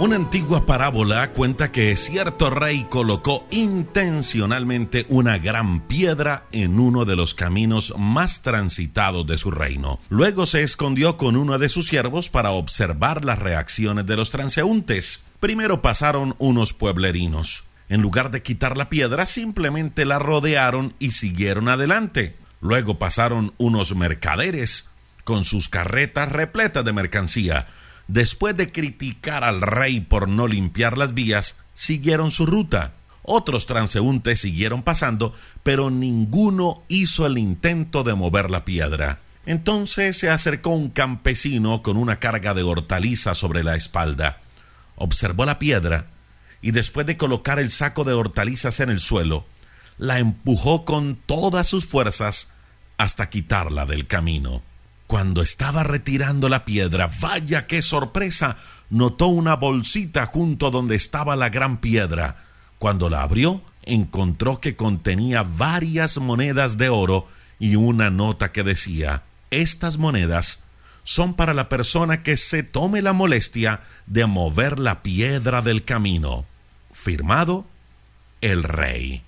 Una antigua parábola cuenta que cierto rey colocó intencionalmente una gran piedra en uno de los caminos más transitados de su reino. Luego se escondió con uno de sus siervos para observar las reacciones de los transeúntes. Primero pasaron unos pueblerinos. En lugar de quitar la piedra, simplemente la rodearon y siguieron adelante. Luego pasaron unos mercaderes con sus carretas repletas de mercancía después de criticar al rey por no limpiar las vías, siguieron su ruta. Otros transeúntes siguieron pasando, pero ninguno hizo el intento de mover la piedra. Entonces se acercó un campesino con una carga de hortalizas sobre la espalda. Observó la piedra y después de colocar el saco de hortalizas en el suelo, la empujó con todas sus fuerzas hasta quitarla del camino. Cuando estaba retirando la piedra, vaya qué sorpresa, notó una bolsita junto donde estaba la gran piedra. Cuando la abrió, encontró que contenía varias monedas de oro y una nota que decía, estas monedas son para la persona que se tome la molestia de mover la piedra del camino. Firmado, el rey.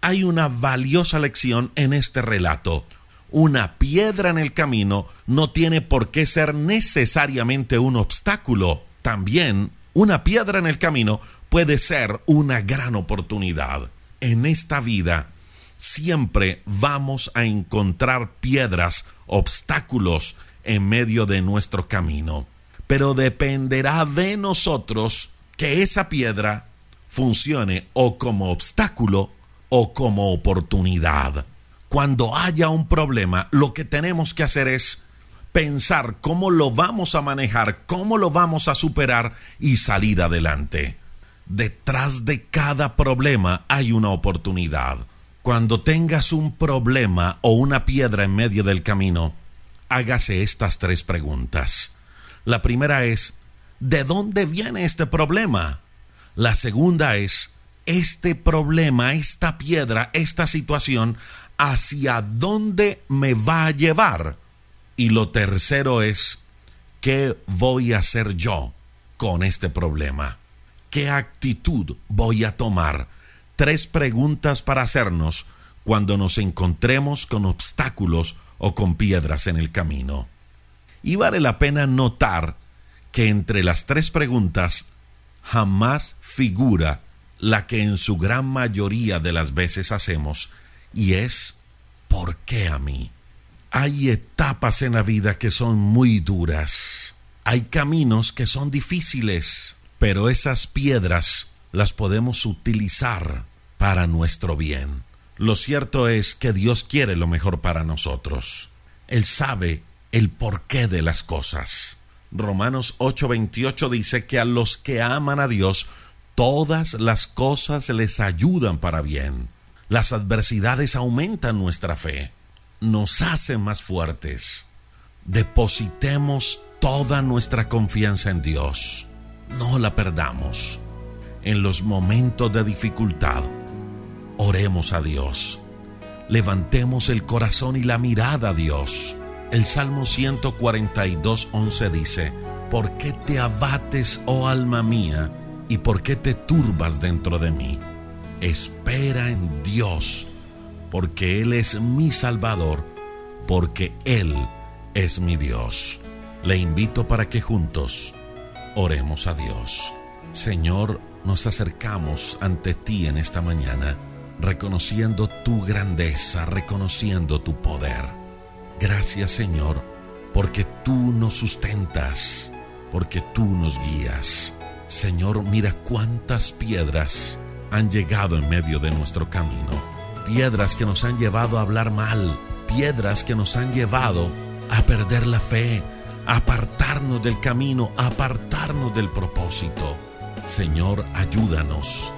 Hay una valiosa lección en este relato una piedra en el camino no tiene por qué ser necesariamente un obstáculo. También una piedra en el camino puede ser una gran oportunidad. En esta vida siempre vamos a encontrar piedras, obstáculos en medio de nuestro camino. Pero dependerá de nosotros que esa piedra funcione o como obstáculo o como oportunidad cuando haya un problema, lo que tenemos que hacer es pensar cómo lo vamos a manejar, cómo lo vamos a superar y salir adelante. Detrás de cada problema hay una oportunidad. Cuando tengas un problema o una piedra en medio del camino, hágase estas tres preguntas. La primera es, ¿de dónde viene este problema? La segunda es, este problema, esta piedra, esta situación, hacia dónde me va a llevar. Y lo tercero es, ¿qué voy a hacer yo con este problema? ¿Qué actitud voy a tomar? Tres preguntas para hacernos cuando nos encontremos con obstáculos o con piedras en el camino. Y vale la pena notar que entre las tres preguntas jamás figura la que en su gran mayoría de las veces hacemos, y es ¿por qué a mí? Hay etapas en la vida que son muy duras. Hay caminos que son difíciles, pero esas piedras las podemos utilizar para nuestro bien. Lo cierto es que Dios quiere lo mejor para nosotros. Él sabe el porqué de las cosas. Romanos 8:28 dice que a los que aman a Dios, todas las cosas les ayudan para bien. Las adversidades aumentan nuestra fe, nos hacen más fuertes. Depositemos toda nuestra confianza en Dios. No la perdamos. En los momentos de dificultad, oremos a Dios. Levantemos el corazón y la mirada a Dios. El Salmo 142, 11 dice, ¿Por qué te abates, oh alma mía, y por qué te turbas dentro de mí? Espera en Dios, porque Él es mi Salvador, porque Él es mi Dios. Le invito para que juntos oremos a Dios. Señor, nos acercamos ante ti en esta mañana, reconociendo tu grandeza, reconociendo tu poder. Gracias Señor, porque tú nos sustentas, porque tú nos guías. Señor, mira cuántas piedras han llegado en medio de nuestro camino. Piedras que nos han llevado a hablar mal, piedras que nos han llevado a perder la fe, apartarnos del camino, apartarnos del propósito. Señor, ayúdanos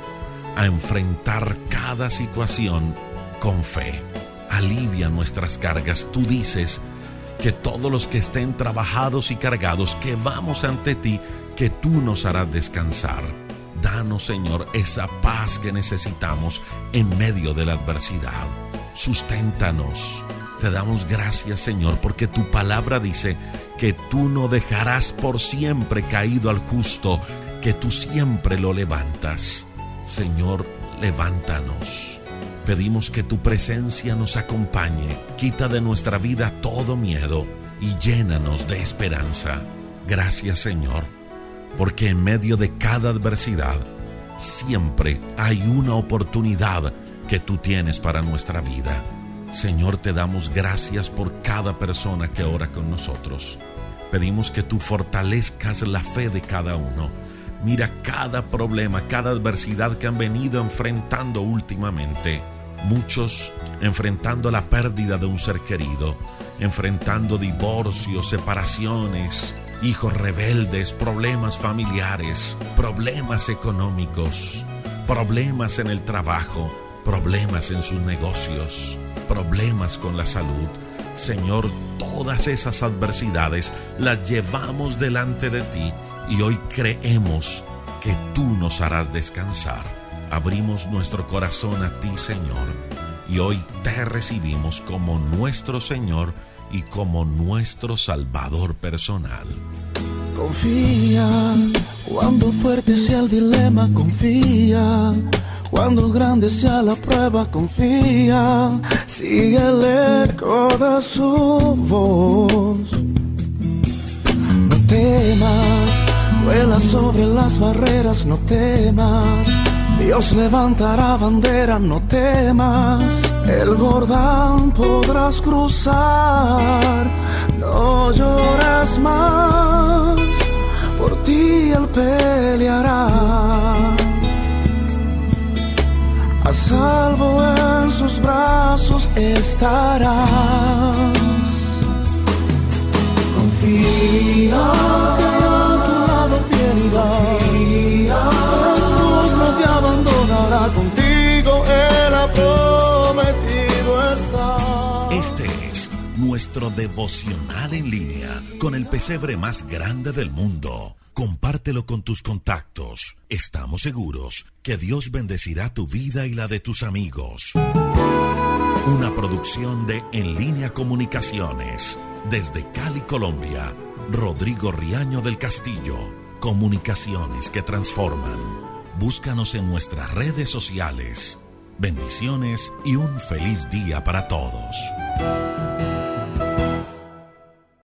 a enfrentar cada situación con fe. Alivia nuestras cargas. Tú dices que todos los que estén trabajados y cargados, que vamos ante ti, que tú nos harás descansar. Danos, Señor, esa paz que necesitamos en medio de la adversidad. Susténtanos. Te damos gracias, Señor, porque tu palabra dice que tú no dejarás por siempre caído al justo, que tú siempre lo levantas. Señor, levántanos. Pedimos que tu presencia nos acompañe, quita de nuestra vida todo miedo y llénanos de esperanza. Gracias Señor, porque en medio de cada adversidad siempre hay una oportunidad que tú tienes para nuestra vida. Señor, te damos gracias por cada persona que ora con nosotros. Pedimos que tú fortalezcas la fe de cada uno. Mira cada problema, cada adversidad que han venido enfrentando últimamente. Muchos enfrentando la pérdida de un ser querido, enfrentando divorcios, separaciones, hijos rebeldes, problemas familiares, problemas económicos, problemas en el trabajo, problemas en sus negocios, problemas con la salud. Señor, todas esas adversidades las llevamos delante de ti y hoy creemos que tú nos harás descansar. Abrimos nuestro corazón a ti, Señor, y hoy te recibimos como nuestro Señor y como nuestro Salvador personal. Confía, cuando fuerte sea el dilema, confía. Cuando grande sea la prueba, confía. Sigue el eco de su voz. No temas, vuela sobre las barreras, no temas. Dios levantará bandera, no temas. El Jordán podrás cruzar, no llores más. Por ti él peleará. A salvo en sus brazos estarás. Confía nuestro devocional en línea con el pesebre más grande del mundo. Compártelo con tus contactos. Estamos seguros que Dios bendecirá tu vida y la de tus amigos. Una producción de En línea Comunicaciones. Desde Cali, Colombia. Rodrigo Riaño del Castillo. Comunicaciones que transforman. Búscanos en nuestras redes sociales. Bendiciones y un feliz día para todos.